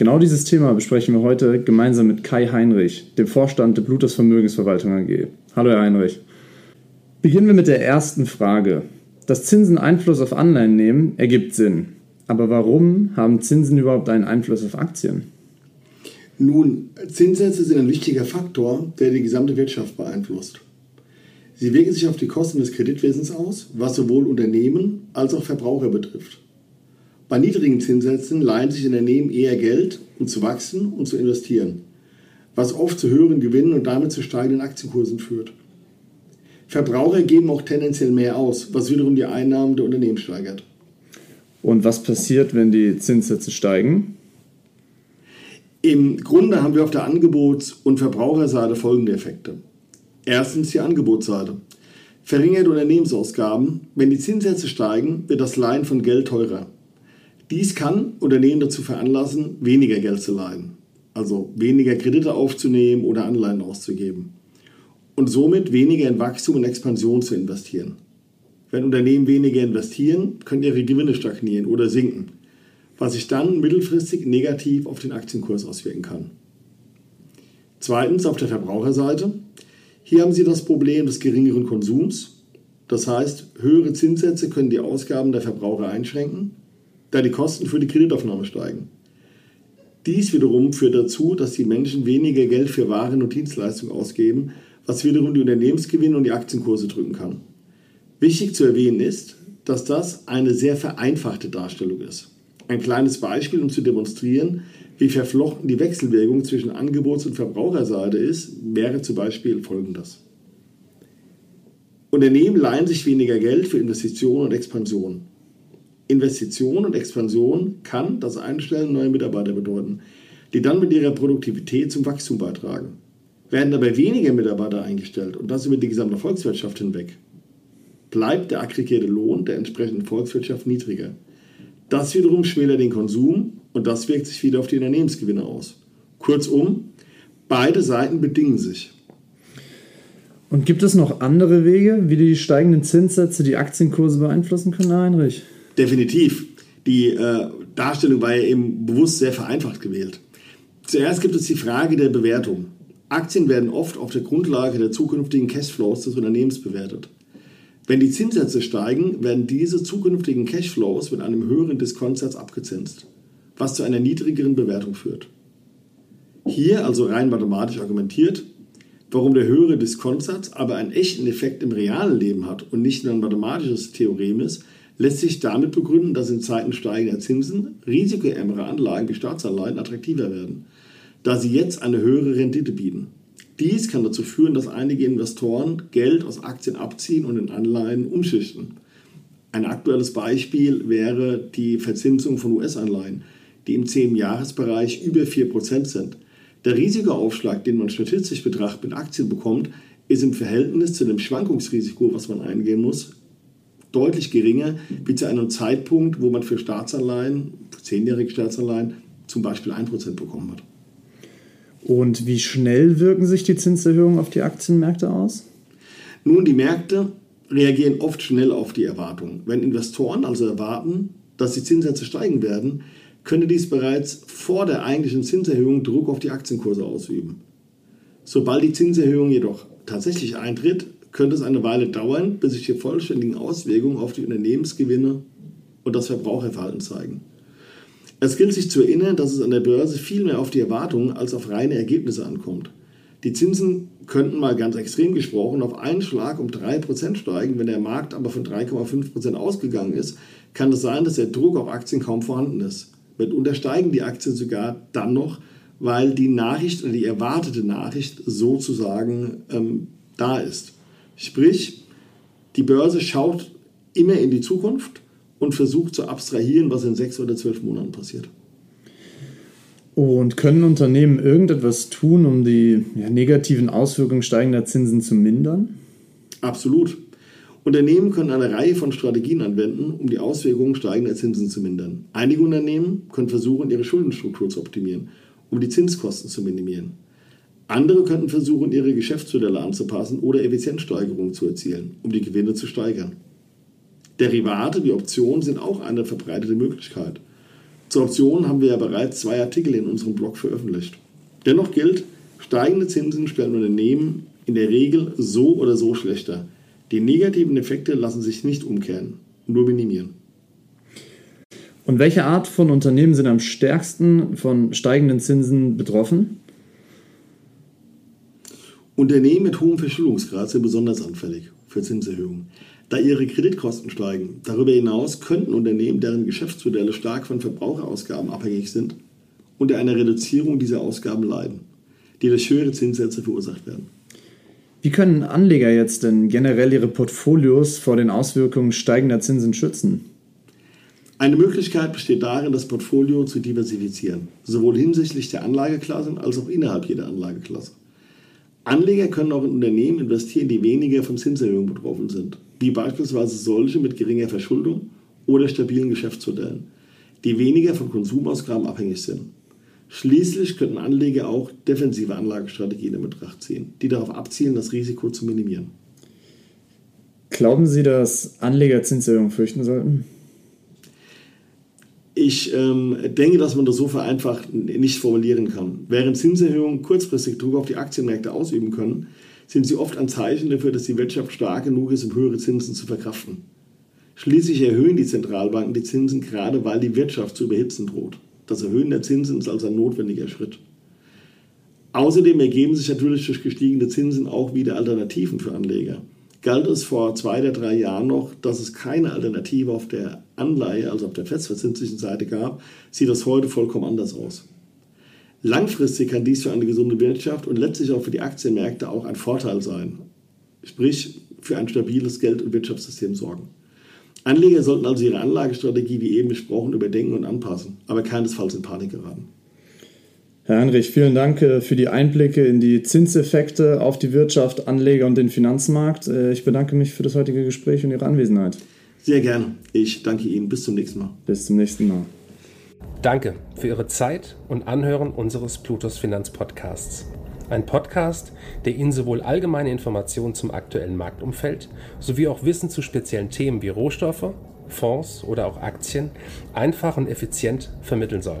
Genau dieses Thema besprechen wir heute gemeinsam mit Kai Heinrich, dem Vorstand der Blutus Vermögensverwaltung AG. Hallo, Herr Heinrich. Beginnen wir mit der ersten Frage. Dass Zinsen Einfluss auf Anleihen nehmen, ergibt Sinn. Aber warum haben Zinsen überhaupt einen Einfluss auf Aktien? Nun, Zinssätze sind ein wichtiger Faktor, der die gesamte Wirtschaft beeinflusst. Sie wirken sich auf die Kosten des Kreditwesens aus, was sowohl Unternehmen als auch Verbraucher betrifft. Bei niedrigen Zinssätzen leihen sich Unternehmen eher Geld, um zu wachsen und zu investieren, was oft zu höheren Gewinnen und damit zu steigenden Aktienkursen führt. Verbraucher geben auch tendenziell mehr aus, was wiederum die Einnahmen der Unternehmen steigert. Und was passiert, wenn die Zinssätze steigen? Im Grunde haben wir auf der Angebots- und Verbraucherseite folgende Effekte. Erstens die Angebotsseite. Verringerte Unternehmensausgaben. Wenn die Zinssätze steigen, wird das Leihen von Geld teurer. Dies kann Unternehmen dazu veranlassen, weniger Geld zu leihen, also weniger Kredite aufzunehmen oder Anleihen auszugeben und somit weniger in Wachstum und Expansion zu investieren. Wenn Unternehmen weniger investieren, können ihre Gewinne stagnieren oder sinken, was sich dann mittelfristig negativ auf den Aktienkurs auswirken kann. Zweitens auf der Verbraucherseite. Hier haben Sie das Problem des geringeren Konsums. Das heißt, höhere Zinssätze können die Ausgaben der Verbraucher einschränken da die Kosten für die Kreditaufnahme steigen. Dies wiederum führt dazu, dass die Menschen weniger Geld für Waren und Dienstleistungen ausgeben, was wiederum die Unternehmensgewinne und die Aktienkurse drücken kann. Wichtig zu erwähnen ist, dass das eine sehr vereinfachte Darstellung ist. Ein kleines Beispiel, um zu demonstrieren, wie verflochten die Wechselwirkung zwischen Angebots- und Verbraucherseite ist, wäre zum Beispiel folgendes. Unternehmen leihen sich weniger Geld für Investitionen und Expansion. Investition und Expansion kann das Einstellen neuer Mitarbeiter bedeuten, die dann mit ihrer Produktivität zum Wachstum beitragen. Werden dabei weniger Mitarbeiter eingestellt und das über die gesamte Volkswirtschaft hinweg, bleibt der aggregierte Lohn der entsprechenden Volkswirtschaft niedriger. Das wiederum schmälert den Konsum und das wirkt sich wieder auf die Unternehmensgewinne aus. Kurzum, beide Seiten bedingen sich. Und gibt es noch andere Wege, wie die steigenden Zinssätze die Aktienkurse beeinflussen können, Heinrich? Definitiv. Die äh, Darstellung war ja eben bewusst sehr vereinfacht gewählt. Zuerst gibt es die Frage der Bewertung. Aktien werden oft auf der Grundlage der zukünftigen Cashflows des Unternehmens bewertet. Wenn die Zinssätze steigen, werden diese zukünftigen Cashflows mit einem höheren Diskontsatz abgezinst, was zu einer niedrigeren Bewertung führt. Hier also rein mathematisch argumentiert, warum der höhere Diskontsatz aber einen echten Effekt im realen Leben hat und nicht nur ein mathematisches Theorem ist, lässt sich damit begründen, dass in Zeiten steigender Zinsen risikoärmere Anlagen wie Staatsanleihen attraktiver werden, da sie jetzt eine höhere Rendite bieten. Dies kann dazu führen, dass einige Investoren Geld aus Aktien abziehen und in Anleihen umschichten. Ein aktuelles Beispiel wäre die Verzinsung von US-Anleihen, die im 10-Jahres-Bereich über 4% sind. Der Risikoaufschlag, den man statistisch betrachtet mit Aktien bekommt, ist im Verhältnis zu dem Schwankungsrisiko, was man eingehen muss, deutlich geringer wie zu einem Zeitpunkt, wo man für Staatsanleihen, zehnjährige Staatsanleihen zum Beispiel 1% bekommen hat. Und wie schnell wirken sich die Zinserhöhungen auf die Aktienmärkte aus? Nun, die Märkte reagieren oft schnell auf die Erwartungen. Wenn Investoren also erwarten, dass die Zinssätze steigen werden, könnte dies bereits vor der eigentlichen Zinserhöhung Druck auf die Aktienkurse ausüben. Sobald die Zinserhöhung jedoch tatsächlich eintritt, könnte es eine Weile dauern, bis sich die vollständigen Auswirkungen auf die Unternehmensgewinne und das Verbraucherverhalten zeigen. Es gilt sich zu erinnern, dass es an der Börse viel mehr auf die Erwartungen als auf reine Ergebnisse ankommt. Die Zinsen könnten mal ganz extrem gesprochen auf einen Schlag um 3% steigen. Wenn der Markt aber von 3,5% ausgegangen ist, kann es sein, dass der Druck auf Aktien kaum vorhanden ist. Mitunter steigen die Aktien sogar dann noch, weil die Nachricht oder die erwartete Nachricht sozusagen ähm, da ist. Sprich, die Börse schaut immer in die Zukunft und versucht zu abstrahieren, was in sechs oder zwölf Monaten passiert. Und können Unternehmen irgendetwas tun, um die ja, negativen Auswirkungen steigender Zinsen zu mindern? Absolut. Unternehmen können eine Reihe von Strategien anwenden, um die Auswirkungen steigender Zinsen zu mindern. Einige Unternehmen können versuchen, ihre Schuldenstruktur zu optimieren, um die Zinskosten zu minimieren. Andere könnten versuchen, ihre Geschäftsmodelle anzupassen oder Effizienzsteigerungen zu erzielen, um die Gewinne zu steigern. Derivate wie Optionen sind auch eine verbreitete Möglichkeit. Zur Option haben wir ja bereits zwei Artikel in unserem Blog veröffentlicht. Dennoch gilt, steigende Zinsen stellen Unternehmen in der Regel so oder so schlechter. Die negativen Effekte lassen sich nicht umkehren, nur minimieren. Und welche Art von Unternehmen sind am stärksten von steigenden Zinsen betroffen? Unternehmen mit hohem Verschuldungsgrad sind besonders anfällig für Zinserhöhungen da ihre Kreditkosten steigen. Darüber hinaus könnten Unternehmen, deren Geschäftsmodelle stark von Verbraucherausgaben abhängig sind, unter einer Reduzierung dieser Ausgaben leiden, die durch höhere Zinssätze verursacht werden. Wie können Anleger jetzt denn generell ihre Portfolios vor den Auswirkungen steigender Zinsen schützen? Eine Möglichkeit besteht darin, das Portfolio zu diversifizieren, sowohl hinsichtlich der Anlageklassen als auch innerhalb jeder Anlageklasse. Anleger können auch in Unternehmen investieren, die weniger von Zinserhöhungen betroffen sind wie beispielsweise solche mit geringer Verschuldung oder stabilen Geschäftsmodellen, die weniger von Konsumausgaben abhängig sind. Schließlich könnten Anleger auch defensive Anlagestrategien in Betracht ziehen, die darauf abzielen, das Risiko zu minimieren. Glauben Sie, dass Anleger Zinserhöhungen fürchten sollten? Ich ähm, denke, dass man das so vereinfacht nicht formulieren kann. Während Zinserhöhungen kurzfristig Druck auf die Aktienmärkte ausüben können, sind sie oft ein Zeichen dafür, dass die Wirtschaft stark genug ist, um höhere Zinsen zu verkraften. Schließlich erhöhen die Zentralbanken die Zinsen gerade, weil die Wirtschaft zu überhitzen droht. Das Erhöhen der Zinsen ist also ein notwendiger Schritt. Außerdem ergeben sich natürlich durch gestiegene Zinsen auch wieder Alternativen für Anleger. Galt es vor zwei oder drei Jahren noch, dass es keine Alternative auf der Anleihe, also auf der festverzinslichen Seite gab, sieht das heute vollkommen anders aus. Langfristig kann dies für eine gesunde Wirtschaft und letztlich auch für die Aktienmärkte auch ein Vorteil sein. Sprich, für ein stabiles Geld- und Wirtschaftssystem sorgen. Anleger sollten also ihre Anlagestrategie, wie eben besprochen, überdenken und anpassen, aber keinesfalls in Panik geraten. Herr Heinrich, vielen Dank äh, für die Einblicke in die Zinseffekte auf die Wirtschaft, Anleger und den Finanzmarkt. Äh, ich bedanke mich für das heutige Gespräch und Ihre Anwesenheit. Sehr gerne. Ich danke Ihnen. Bis zum nächsten Mal. Bis zum nächsten Mal. Danke für Ihre Zeit und Anhören unseres Plutos Finanz Podcasts. Ein Podcast, der Ihnen sowohl allgemeine Informationen zum aktuellen Marktumfeld sowie auch Wissen zu speziellen Themen wie Rohstoffe, Fonds oder auch Aktien einfach und effizient vermitteln soll.